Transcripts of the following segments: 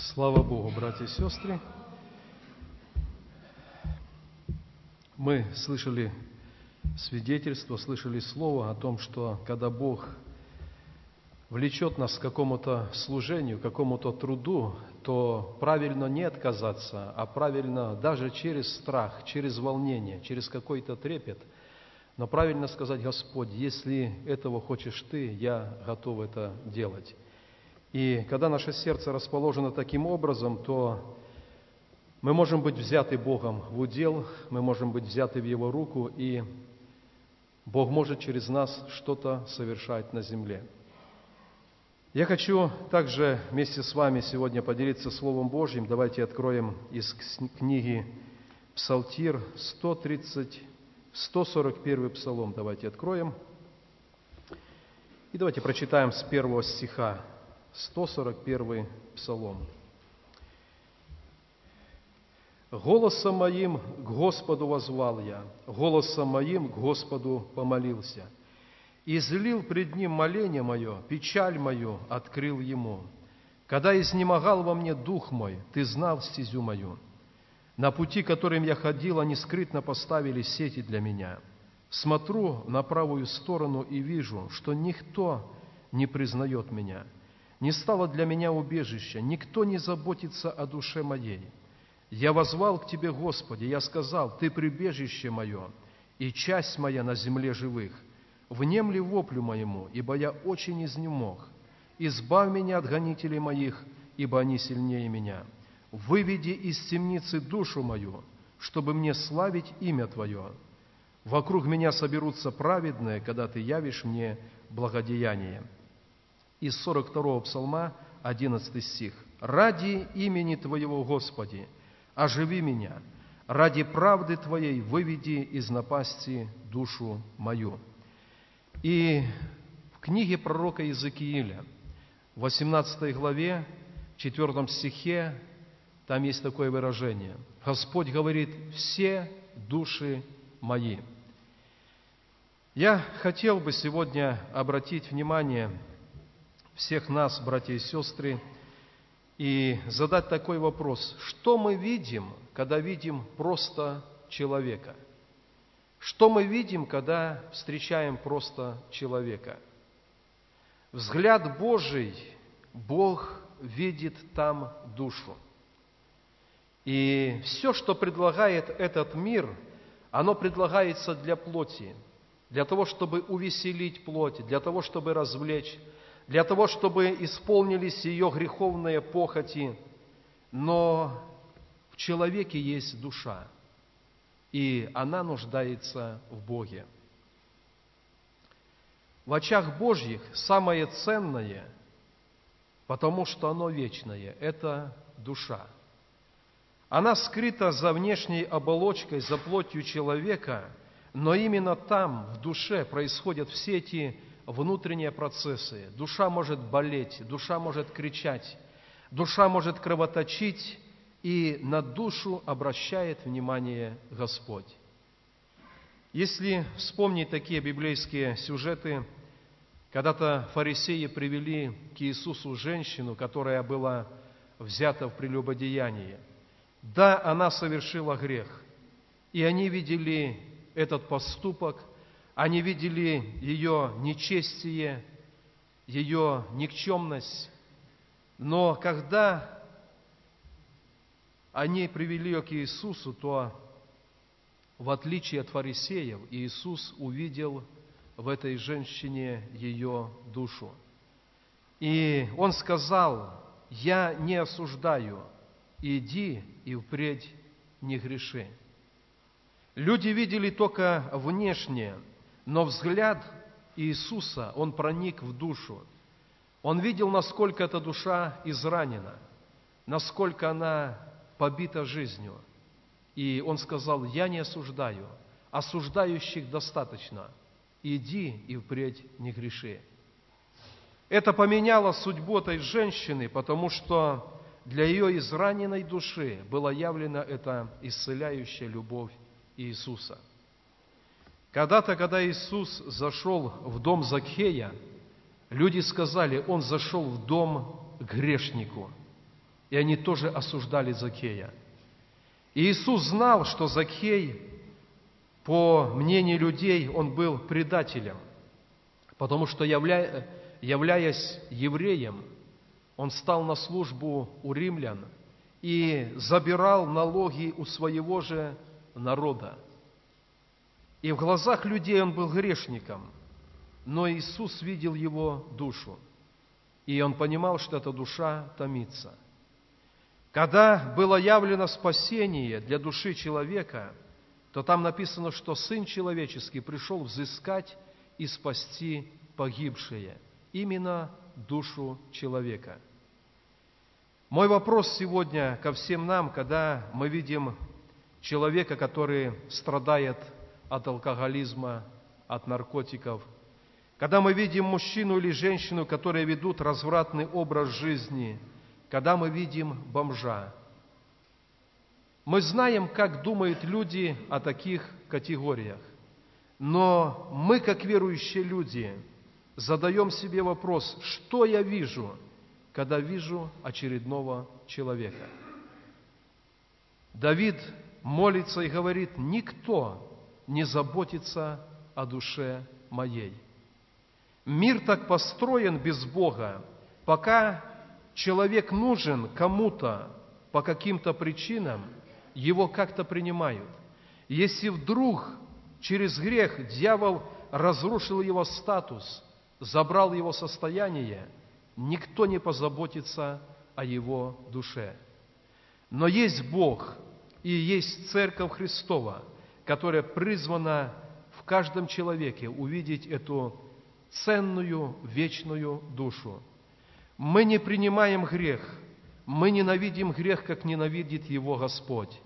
Слава Богу, братья и сестры. Мы слышали свидетельство, слышали слово о том, что когда Бог влечет нас к какому-то служению, к какому-то труду, то правильно не отказаться, а правильно даже через страх, через волнение, через какой-то трепет, но правильно сказать, Господь, если этого хочешь Ты, я готов это делать. И когда наше сердце расположено таким образом, то мы можем быть взяты Богом в удел, мы можем быть взяты в Его руку, и Бог может через нас что-то совершать на земле. Я хочу также вместе с вами сегодня поделиться Словом Божьим. Давайте откроем из книги Псалтир 130, 141 Псалом. Давайте откроем. И давайте прочитаем с первого стиха 141 Псалом. «Голосом моим к Господу возвал я, голосом моим к Господу помолился. Излил пред Ним моление мое, печаль мою открыл Ему. Когда изнемогал во мне дух мой, Ты знал стезю мою. На пути, которым я ходил, они скрытно поставили сети для меня. Смотрю на правую сторону и вижу, что никто не признает меня – не стало для меня убежища, никто не заботится о душе моей. Я возвал к Тебе, Господи, я сказал, Ты прибежище мое и часть моя на земле живых. Внемли воплю моему, ибо я очень изнемог. Избавь меня от гонителей моих, ибо они сильнее меня. Выведи из темницы душу мою, чтобы мне славить имя Твое. Вокруг меня соберутся праведные, когда Ты явишь мне благодеяние из 42 псалма, 11 стих. «Ради имени Твоего, Господи, оживи меня, ради правды Твоей выведи из напасти душу мою». И в книге пророка Иезекииля, в 18 главе, 4 стихе, там есть такое выражение. Господь говорит, «Все души мои». Я хотел бы сегодня обратить внимание всех нас, братья и сестры, и задать такой вопрос. Что мы видим, когда видим просто человека? Что мы видим, когда встречаем просто человека? Взгляд Божий, Бог видит там душу. И все, что предлагает этот мир, оно предлагается для плоти, для того, чтобы увеселить плоть, для того, чтобы развлечь, для того, чтобы исполнились ее греховные похоти, но в человеке есть душа, и она нуждается в Боге. В очах Божьих самое ценное, потому что оно вечное, это душа. Она скрыта за внешней оболочкой, за плотью человека, но именно там, в душе, происходят все эти внутренние процессы. Душа может болеть, душа может кричать, душа может кровоточить, и на душу обращает внимание Господь. Если вспомнить такие библейские сюжеты, когда-то фарисеи привели к Иисусу женщину, которая была взята в прелюбодеяние. Да, она совершила грех, и они видели этот поступок они видели ее нечестие, ее никчемность. Но когда они привели ее к Иисусу, то в отличие от фарисеев, Иисус увидел в этой женщине ее душу. И Он сказал, я не осуждаю, иди и впредь не греши. Люди видели только внешнее – но взгляд Иисуса, он проник в душу. Он видел, насколько эта душа изранена, насколько она побита жизнью. И он сказал, я не осуждаю, осуждающих достаточно. Иди и впредь не греши. Это поменяло судьбу этой женщины, потому что для ее израненной души была явлена эта исцеляющая любовь Иисуса – когда-то, когда Иисус зашел в дом Закхея, люди сказали, Он зашел в дом к грешнику. и они тоже осуждали Закея. И Иисус знал, что Закей, по мнению людей, он был предателем, потому что, явля... являясь евреем, он стал на службу у римлян и забирал налоги у своего же народа. И в глазах людей он был грешником, но Иисус видел его душу, и он понимал, что эта душа томится – когда было явлено спасение для души человека, то там написано, что Сын Человеческий пришел взыскать и спасти погибшие, именно душу человека. Мой вопрос сегодня ко всем нам, когда мы видим человека, который страдает от алкоголизма, от наркотиков, когда мы видим мужчину или женщину, которые ведут развратный образ жизни – когда мы видим бомжа. Мы знаем, как думают люди о таких категориях. Но мы, как верующие люди, задаем себе вопрос, что я вижу, когда вижу очередного человека. Давид молится и говорит, никто не заботится о душе моей. Мир так построен без Бога, пока человек нужен кому-то по каким-то причинам, его как-то принимают. Если вдруг через грех дьявол разрушил его статус, забрал его состояние, никто не позаботится о его душе. Но есть Бог и есть Церковь Христова, которая призвана в каждом человеке увидеть эту ценную вечную душу, мы не принимаем грех, мы ненавидим грех, как ненавидит его Господь,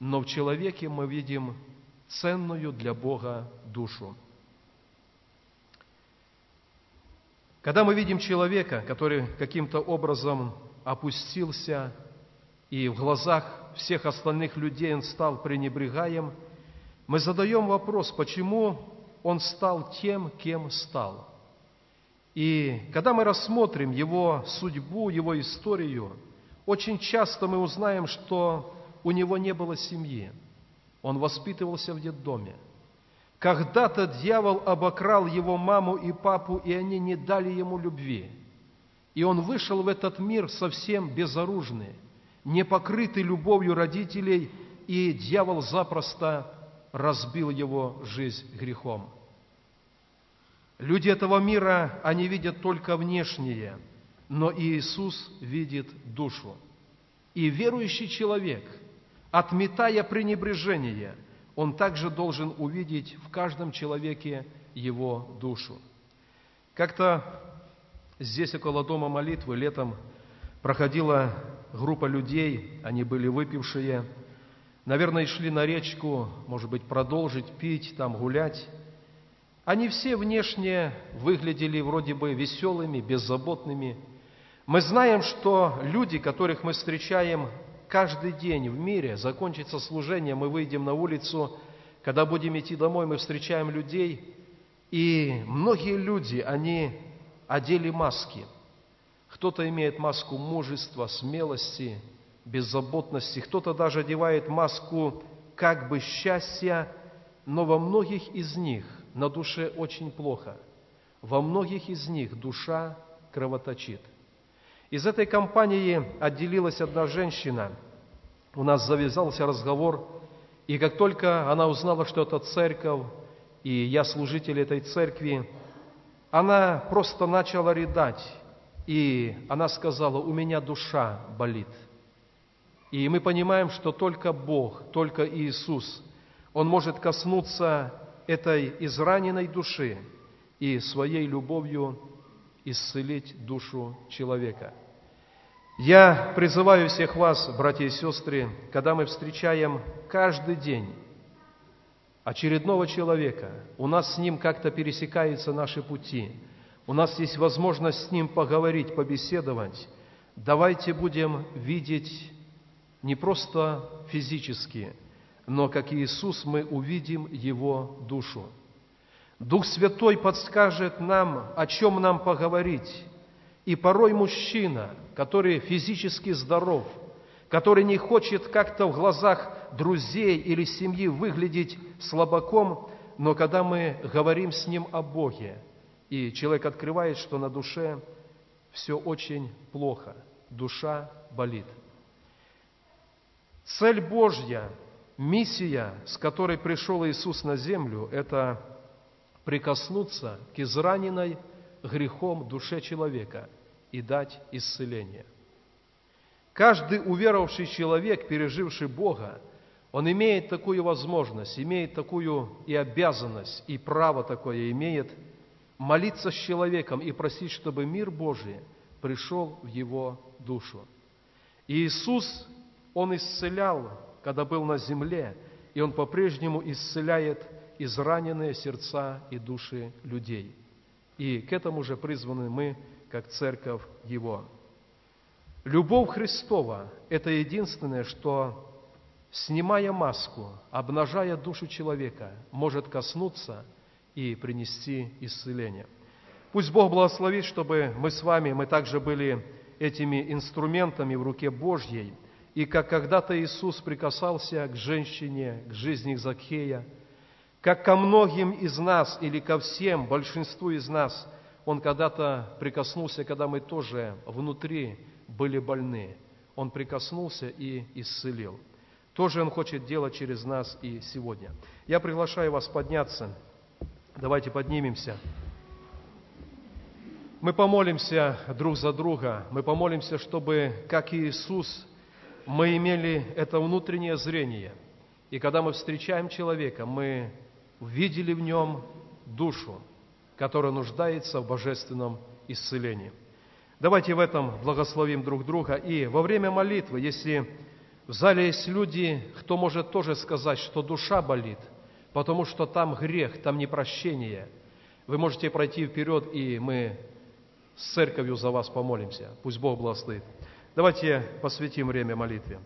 но в человеке мы видим ценную для Бога душу. Когда мы видим человека, который каким-то образом опустился, и в глазах всех остальных людей он стал пренебрегаем, мы задаем вопрос, почему он стал тем, кем стал – и когда мы рассмотрим его судьбу, его историю, очень часто мы узнаем, что у него не было семьи. Он воспитывался в детдоме. Когда-то дьявол обокрал его маму и папу, и они не дали ему любви. И он вышел в этот мир совсем безоружный, не покрытый любовью родителей, и дьявол запросто разбил его жизнь грехом. Люди этого мира, они видят только внешнее, но Иисус видит душу. И верующий человек, отметая пренебрежение, он также должен увидеть в каждом человеке его душу. Как-то здесь около дома молитвы летом проходила группа людей, они были выпившие, наверное, шли на речку, может быть, продолжить пить, там гулять. Они все внешне выглядели вроде бы веселыми, беззаботными. Мы знаем, что люди, которых мы встречаем каждый день в мире, закончится служение, мы выйдем на улицу, когда будем идти домой, мы встречаем людей, и многие люди, они одели маски. Кто-то имеет маску мужества, смелости, беззаботности, кто-то даже одевает маску как бы счастья, но во многих из них на душе очень плохо. Во многих из них душа кровоточит. Из этой компании отделилась одна женщина. У нас завязался разговор, и как только она узнала, что это церковь, и я служитель этой церкви, она просто начала рыдать, и она сказала, у меня душа болит. И мы понимаем, что только Бог, только Иисус, Он может коснуться этой израненной души и своей любовью исцелить душу человека. Я призываю всех вас, братья и сестры, когда мы встречаем каждый день очередного человека, у нас с ним как-то пересекаются наши пути, у нас есть возможность с ним поговорить, побеседовать, давайте будем видеть не просто физически, но как Иисус мы увидим Его душу. Дух Святой подскажет нам, о чем нам поговорить. И порой мужчина, который физически здоров, который не хочет как-то в глазах друзей или семьи выглядеть слабаком, но когда мы говорим с ним о Боге, и человек открывает, что на душе все очень плохо, душа болит. Цель Божья, миссия, с которой пришел Иисус на землю, это прикоснуться к израненной грехом душе человека и дать исцеление. Каждый уверовавший человек, переживший Бога, он имеет такую возможность, имеет такую и обязанность, и право такое имеет молиться с человеком и просить, чтобы мир Божий пришел в его душу. И Иисус, Он исцелял, когда был на земле, и Он по-прежнему исцеляет израненные сердца и души людей. И к этому же призваны мы, как церковь Его. Любовь Христова – это единственное, что, снимая маску, обнажая душу человека, может коснуться и принести исцеление. Пусть Бог благословит, чтобы мы с вами, мы также были этими инструментами в руке Божьей, и как когда-то Иисус прикасался к женщине, к жизни Закхея – как ко многим из нас или ко всем, большинству из нас, Он когда-то прикоснулся, когда мы тоже внутри были больны. Он прикоснулся и исцелил. Тоже Он хочет делать через нас и сегодня. Я приглашаю вас подняться. Давайте поднимемся. Мы помолимся друг за друга. Мы помолимся, чтобы, как Иисус, мы имели это внутреннее зрение. И когда мы встречаем человека, мы увидели в нем душу, которая нуждается в божественном исцелении. Давайте в этом благословим друг друга. И во время молитвы, если в зале есть люди, кто может тоже сказать, что душа болит, потому что там грех, там непрощение, вы можете пройти вперед, и мы с церковью за вас помолимся. Пусть Бог благословит. Давайте посвятим время молитве.